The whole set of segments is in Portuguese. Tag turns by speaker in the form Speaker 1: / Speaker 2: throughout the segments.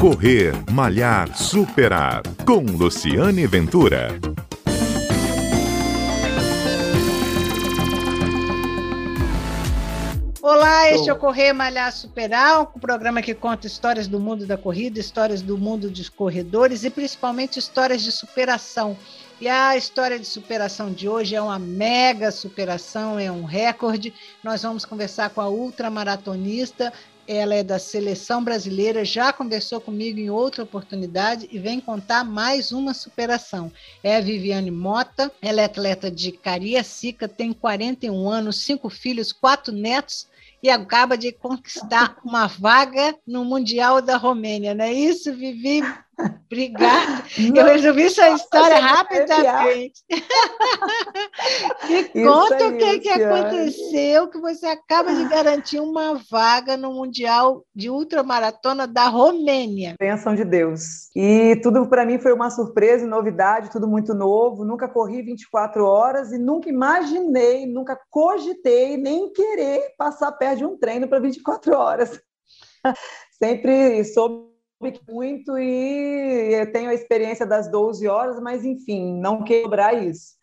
Speaker 1: Correr, Malhar, Superar. Com Luciane Ventura.
Speaker 2: Olá, este é o Correr Malhar Superar, um programa que conta histórias do mundo da corrida, histórias do mundo dos corredores e principalmente histórias de superação. E a história de superação de hoje é uma mega superação, é um recorde. Nós vamos conversar com a ultramaratonista ela é da seleção brasileira, já conversou comigo em outra oportunidade e vem contar mais uma superação. É a Viviane Mota, ela é atleta de Cariacica, tem 41 anos, cinco filhos, quatro netos e acaba de conquistar uma vaga no Mundial da Romênia, não é isso, Vivi? Obrigada. Eu resolvi essa história rapidamente. Me conta o que, que aconteceu, que você acaba de garantir uma vaga no Mundial de Ultramaratona da Romênia.
Speaker 3: Bênção de Deus. E tudo para mim foi uma surpresa novidade, tudo muito novo. Nunca corri 24 horas e nunca imaginei, nunca cogitei nem querer passar perto de um treino para 24 horas. Sempre soube muito e tenho a experiência das 12 horas, mas enfim, não quebrar isso.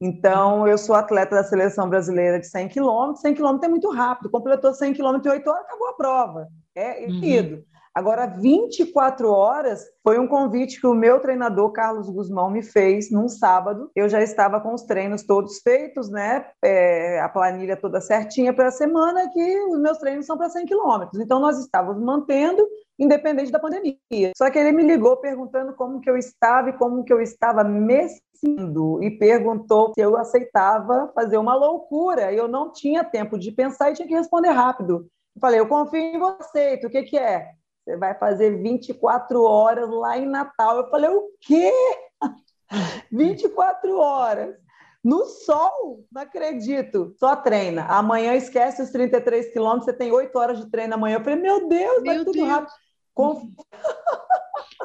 Speaker 3: Então, eu sou atleta da seleção brasileira de 100 quilômetros. 100 quilômetros é muito rápido, completou 100 quilômetros em 8 horas, acabou a prova. É ido. Uhum. Agora, 24 horas foi um convite que o meu treinador, Carlos Guzmão, me fez num sábado. Eu já estava com os treinos todos feitos, né? É, a planilha toda certinha para a semana, que os meus treinos são para 100 quilômetros. Então, nós estávamos mantendo independente da pandemia. Só que ele me ligou perguntando como que eu estava e como que eu estava me sentindo e perguntou se eu aceitava fazer uma loucura. Eu não tinha tempo de pensar e tinha que responder rápido. Eu falei, eu confio em você, o que que é? Você vai fazer 24 horas lá em Natal. Eu falei, o quê? 24 horas. No sol, não acredito. Só treina. Amanhã esquece os 33 quilômetros, você tem 8 horas de treino amanhã. Eu falei, meu Deus, meu vai tudo Deus. rápido. Com...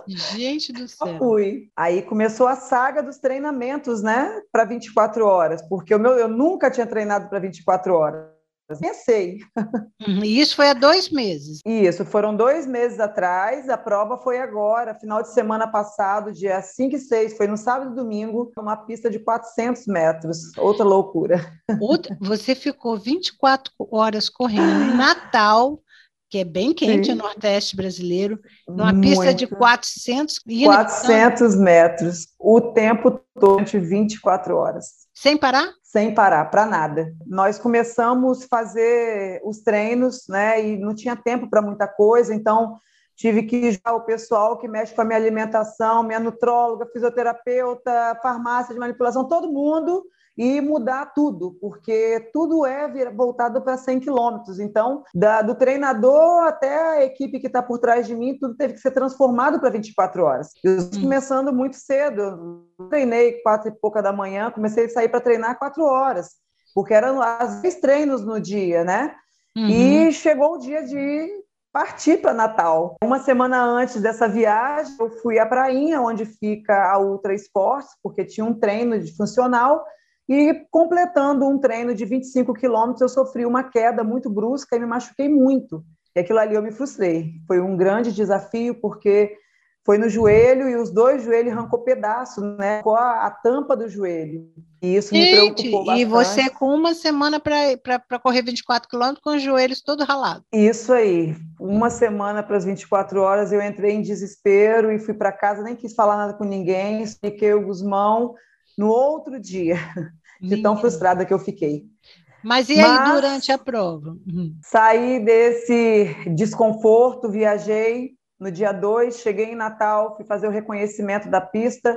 Speaker 2: Gente do céu.
Speaker 3: Fui. Aí começou a saga dos treinamentos, né, para 24 horas, porque o meu, eu nunca tinha treinado para 24 horas. Pensei.
Speaker 2: Uhum, e isso foi há dois meses.
Speaker 3: Isso, foram dois meses atrás. A prova foi agora, final de semana passado, dia 5 e 6, foi no sábado e domingo, uma pista de 400 metros. Outra loucura.
Speaker 2: Outra, você ficou 24 horas correndo em Natal que é bem quente Sim. o Nordeste brasileiro, numa Muito. pista de 400...
Speaker 3: 400 metros, o tempo todo, de 24 horas.
Speaker 2: Sem parar?
Speaker 3: Sem parar, para nada. Nós começamos a fazer os treinos, né, e não tinha tempo para muita coisa, então tive que já o pessoal que mexe com a minha alimentação, minha nutróloga, fisioterapeuta, farmácia de manipulação, todo mundo e mudar tudo, porque tudo é voltado para 100 quilômetros. Então, da, do treinador até a equipe que está por trás de mim, tudo teve que ser transformado para 24 horas. Eu hum. começando muito cedo, eu treinei quatro e pouca da manhã, comecei a sair para treinar quatro horas, porque eram as vezes treinos no dia, né? Uhum. E chegou o dia de partir para Natal. Uma semana antes dessa viagem, eu fui à prainha, onde fica a Ultra Esportes, porque tinha um treino de funcional, e completando um treino de 25 quilômetros, eu sofri uma queda muito brusca e me machuquei muito. E aquilo ali eu me frustrei. Foi um grande desafio, porque foi no joelho e os dois joelhos arrancou pedaço, né? Com a, a tampa do joelho. E isso Gente, me preocupou bastante.
Speaker 2: E você com uma semana para correr 24 quilômetros com os joelhos todo ralado.
Speaker 3: Isso aí. Uma semana para as 24 horas eu entrei em desespero e fui para casa, nem quis falar nada com ninguém, expliquei o Guzmão no outro dia de tão frustrada que eu fiquei.
Speaker 2: Mas e aí Mas, durante a prova?
Speaker 3: Uhum. Saí desse desconforto, viajei no dia 2, cheguei em Natal, fui fazer o reconhecimento da pista,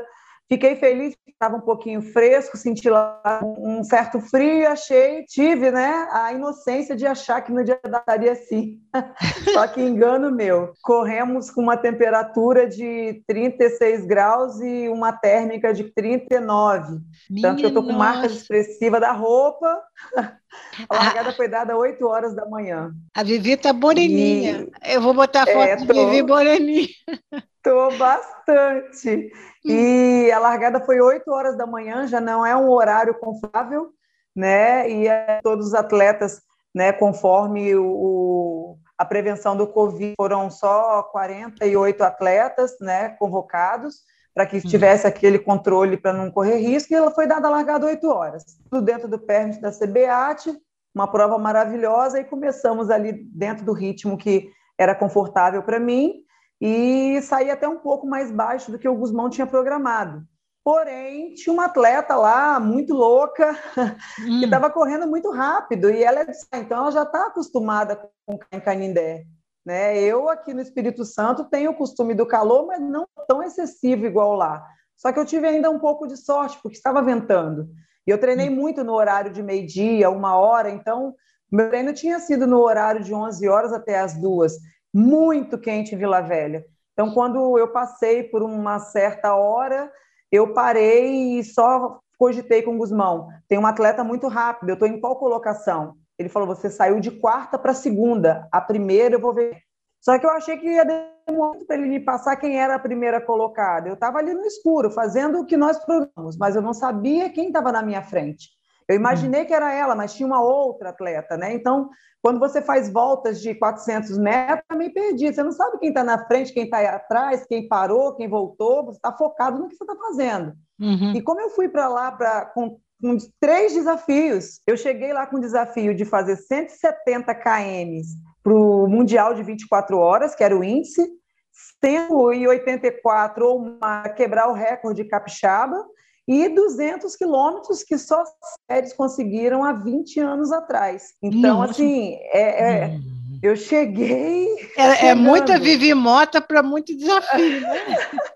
Speaker 3: Fiquei feliz estava um pouquinho fresco, senti lá um certo frio, achei, tive né, a inocência de achar que no dia da estaria assim. Só que engano meu. Corremos com uma temperatura de 36 graus e uma térmica de 39. Minha Tanto que eu estou com marcas expressivas da roupa. A largada foi dada às 8 horas da manhã.
Speaker 2: A Vivi tá moreninha. E... Eu vou botar a foto é, tô... de Vivi moreninha.
Speaker 3: Tô bastante. E a largada foi 8 horas da manhã, já não é um horário confortável, né? E é, todos os atletas, né, conforme o, a prevenção do Covid, foram só 48 atletas né, convocados para que tivesse aquele controle para não correr risco, e ela foi dada a largada 8 horas. Tudo dentro do permit da CBAT, uma prova maravilhosa, e começamos ali dentro do ritmo que era confortável para mim, e saí até um pouco mais baixo do que o Guzmão tinha programado. Porém, tinha uma atleta lá, muito louca, hum. que estava correndo muito rápido, e ela é então ela já está acostumada com o Canindé. Né? Eu, aqui no Espírito Santo, tenho o costume do calor, mas não tão excessivo igual lá. Só que eu tive ainda um pouco de sorte, porque estava ventando. E eu treinei hum. muito no horário de meio-dia, uma hora, então meu treino tinha sido no horário de 11 horas até as duas, muito quente em Vila Velha. Então, quando eu passei por uma certa hora, eu parei e só cogitei com o Guzmão. Tem um atleta muito rápido, eu estou em qual colocação? Ele falou: você saiu de quarta para segunda, a primeira eu vou ver. Só que eu achei que ia demorar muito para ele me passar quem era a primeira colocada. Eu estava ali no escuro, fazendo o que nós programamos, mas eu não sabia quem estava na minha frente. Eu imaginei que era ela, mas tinha uma outra atleta, né? Então, quando você faz voltas de 400 metros, eu me perdi. Você não sabe quem está na frente, quem está atrás, quem parou, quem voltou. Você está focado no que você está fazendo. Uhum. E como eu fui para lá pra, com, com três desafios, eu cheguei lá com o desafio de fazer 170 km para o Mundial de 24 horas, que era o índice, 184 ou uma, quebrar o recorde capixaba, e 200 quilômetros que só as séries conseguiram há 20 anos atrás. Então, Nossa. assim, é, é, hum. eu cheguei.
Speaker 2: É, é muita Vivi Mota para muito desafio, né?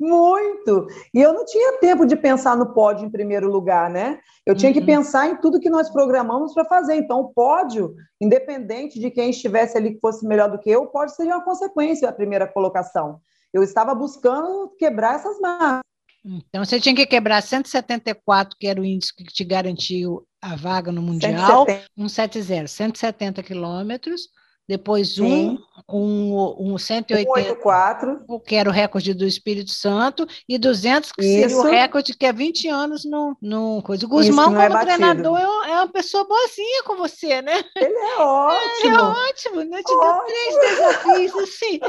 Speaker 3: Muito! E eu não tinha tempo de pensar no pódio em primeiro lugar, né? Eu tinha que uhum. pensar em tudo que nós programamos para fazer. Então, o pódio, independente de quem estivesse ali que fosse melhor do que eu, o pódio seria uma consequência da primeira colocação. Eu estava buscando quebrar essas marcas.
Speaker 2: Então, você tinha que quebrar 174, que era o índice que te garantiu a vaga no Mundial, 170, 170, 170 quilômetros, depois um, um, um 184, que era o recorde do Espírito Santo, e 200, que Isso. seria o recorde que é 20 anos no, no coisa. O Guzmão, como é treinador, é uma pessoa boazinha com você, né?
Speaker 3: Ele é ótimo. Ele
Speaker 2: é ótimo, né? Te ótimo. deu três desafios, assim,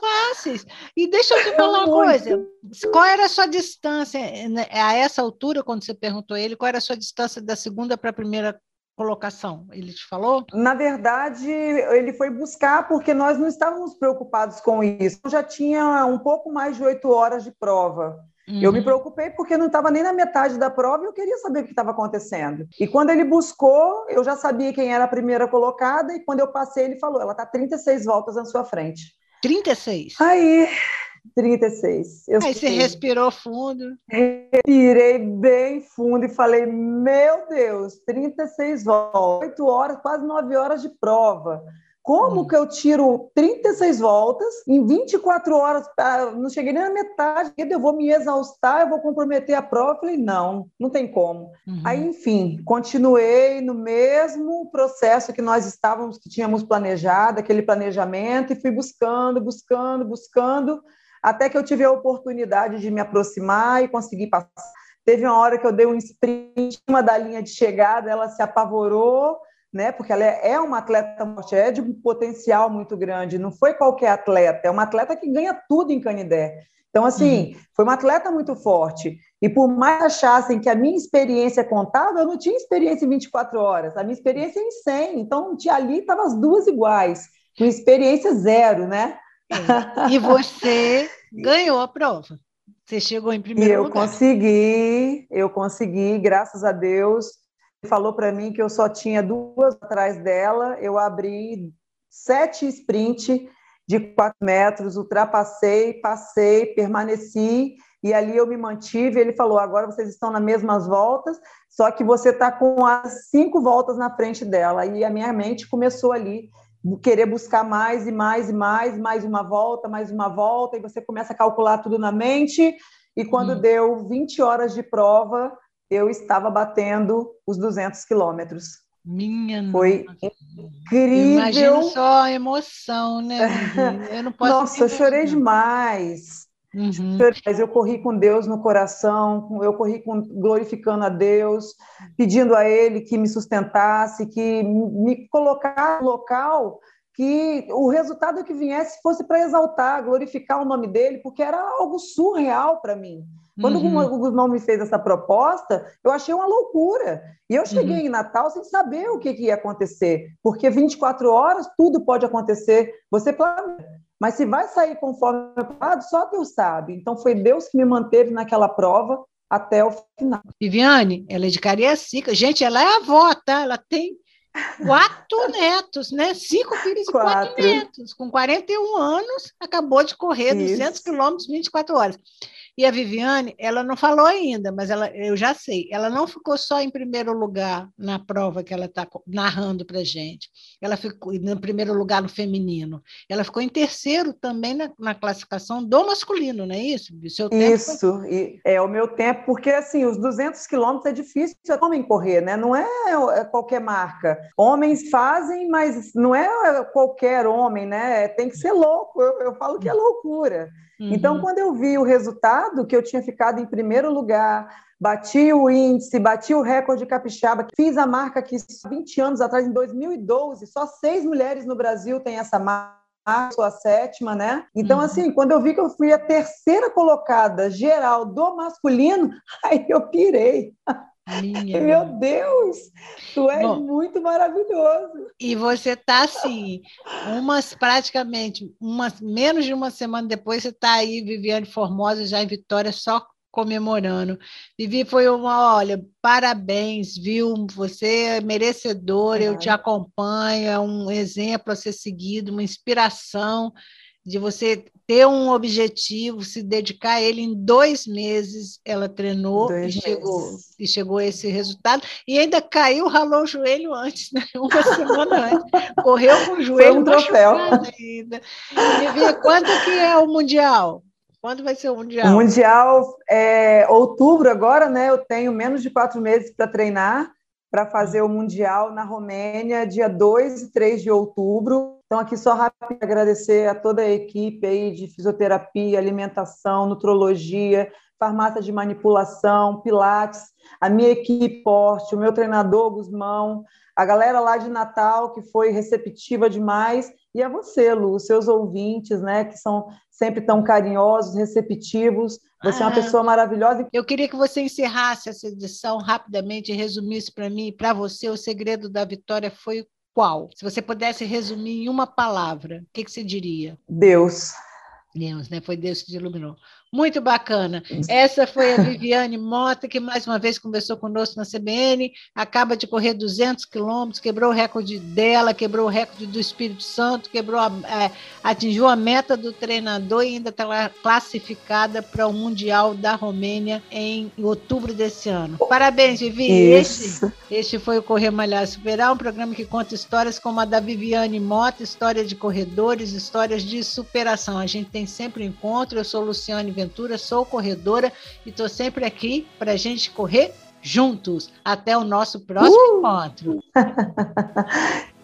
Speaker 2: fáceis. E deixa eu te falar uma coisa, qual era a sua distância, né, a essa altura, quando você perguntou a ele, qual era a sua distância da segunda para a primeira colocação? Ele te falou?
Speaker 3: Na verdade, ele foi buscar porque nós não estávamos preocupados com isso. Eu já tinha um pouco mais de oito horas de prova. Uhum. Eu me uhum. preocupei porque não estava nem na metade da prova e eu queria saber o que estava acontecendo. E quando ele buscou, eu já sabia quem era a primeira colocada e quando eu passei, ele falou: ela está 36 voltas na sua frente.
Speaker 2: 36?
Speaker 3: Aí 36.
Speaker 2: Eu Aí você respirou fundo.
Speaker 3: Respirei bem fundo e falei: Meu Deus, 36 voltas, 8 horas, quase 9 horas de prova. Como hum. que eu tiro 36 voltas em 24 horas? Ah, não cheguei nem na metade, eu vou me exaustar, eu vou comprometer a prova. Eu falei, não, não tem como. Uhum. Aí, enfim, continuei no mesmo processo que nós estávamos, que tínhamos planejado, aquele planejamento, e fui buscando, buscando, buscando até que eu tive a oportunidade de me aproximar e conseguir passar. Teve uma hora que eu dei um sprint uma da linha de chegada, ela se apavorou, né? Porque ela é, é uma atleta é de um potencial muito grande. Não foi qualquer atleta, é uma atleta que ganha tudo em Canidé. Então, assim, uhum. foi uma atleta muito forte. E por mais achassem que a minha experiência contava, eu não tinha experiência em 24 horas, a minha experiência é em 100. Então, ali estavam as duas iguais, com experiência zero, né?
Speaker 2: E você ganhou a prova. Você chegou em primeiro
Speaker 3: eu
Speaker 2: lugar.
Speaker 3: Eu consegui, eu consegui, graças a Deus. Ele falou para mim que eu só tinha duas atrás dela. Eu abri sete sprint de quatro metros, ultrapassei, passei, permaneci e ali eu me mantive. Ele falou: agora vocês estão nas mesmas voltas, só que você está com as cinco voltas na frente dela. E a minha mente começou ali querer buscar mais e mais e mais, mais uma volta, mais uma volta, e você começa a calcular tudo na mente. E quando hum. deu 20 horas de prova, eu estava batendo os 200 quilômetros.
Speaker 2: Minha
Speaker 3: Foi nossa. incrível. Imagina
Speaker 2: só a emoção, né?
Speaker 3: Eu não posso Nossa, eu chorei demais. Uhum. Mas eu corri com Deus no coração, eu corri com, glorificando a Deus, pedindo a Ele que me sustentasse, que me colocasse no local que o resultado que viesse fosse para exaltar, glorificar o nome dele, porque era algo surreal para mim. Quando uhum. o Guzmão me fez essa proposta, eu achei uma loucura. E eu cheguei uhum. em Natal sem saber o que, que, ia acontecer, porque 24 horas tudo pode acontecer. Você planeja. Mas se vai sair conforme plano, só Deus sabe. Então foi Deus que me manteve naquela prova até o final.
Speaker 2: Viviane, ela é de Cariacica. Gente, ela é avó, tá? Ela tem quatro netos, né? Cinco filhos e quatro. quatro netos. Com 41 anos, acabou de correr Isso. 200 quilômetros 24 horas. E a Viviane, ela não falou ainda, mas ela, eu já sei, ela não ficou só em primeiro lugar na prova que ela está narrando para gente. Ela ficou em primeiro lugar no feminino. Ela ficou em terceiro também na, na classificação do masculino, não é isso?
Speaker 3: seu tempo isso, foi... é o meu tempo, porque assim, os 200 quilômetros é difícil de homem correr, né? Não é, é qualquer marca. Homens fazem, mas não é qualquer homem, né? Tem que ser louco. eu, eu falo que é loucura. Uhum. Então, quando eu vi o resultado, que eu tinha ficado em primeiro lugar, bati o índice, bati o recorde capixaba, fiz a marca que 20 anos atrás, em 2012, só seis mulheres no Brasil têm essa marca sou a sétima, né? Então, uhum. assim, quando eu vi que eu fui a terceira colocada geral do masculino, aí eu pirei. Minha Meu Deus, tu és Bom, muito maravilhoso.
Speaker 2: E você está assim, umas praticamente, umas, menos de uma semana depois, você está aí, Viviane Formosa, já em Vitória, só comemorando. Vivi, foi uma, olha, parabéns, viu? Você é merecedora, é. eu te acompanho, é um exemplo a ser seguido, uma inspiração de você ter um objetivo, se dedicar a ele em dois meses, ela treinou e chegou, e chegou a esse resultado, e ainda caiu, ralou o joelho antes, né? uma semana antes, correu com o joelho Foi um troféu. ainda. E, quando que é o Mundial? Quando vai ser o Mundial?
Speaker 3: O Mundial é outubro agora, né? Eu tenho menos de quatro meses para treinar, para fazer o Mundial na Romênia, dia 2 e 3 de outubro. Então, aqui só rápido agradecer a toda a equipe aí de fisioterapia, alimentação, nutrologia, farmácia de manipulação, pilates, a minha equipe forte, o meu treinador Guzmão, a galera lá de Natal que foi receptiva demais e a você, Lu, os seus ouvintes, né, que são sempre tão carinhosos, receptivos. Você ah, é uma ah. pessoa maravilhosa.
Speaker 2: Eu queria que você encerrasse essa edição rapidamente e resumisse para mim, para você, o segredo da vitória foi qual? Se você pudesse resumir em uma palavra, o que, que você diria?
Speaker 3: Deus.
Speaker 2: Deus, né? Foi Deus que te iluminou. Muito bacana. Essa foi a Viviane Mota, que mais uma vez conversou conosco na CBN, acaba de correr 200 quilômetros, quebrou o recorde dela, quebrou o recorde do Espírito Santo, quebrou a, é, atingiu a meta do treinador e ainda está classificada para o Mundial da Romênia em outubro desse ano. Parabéns, Vivi. Este, este foi o Correr Malhar Superar, um programa que conta histórias como a da Viviane Mota, história de corredores, histórias de superação. A gente tem sempre um encontro. Eu sou Luciane Ventura sou corredora e estou sempre aqui para a gente correr juntos. Até o nosso próximo uh! encontro.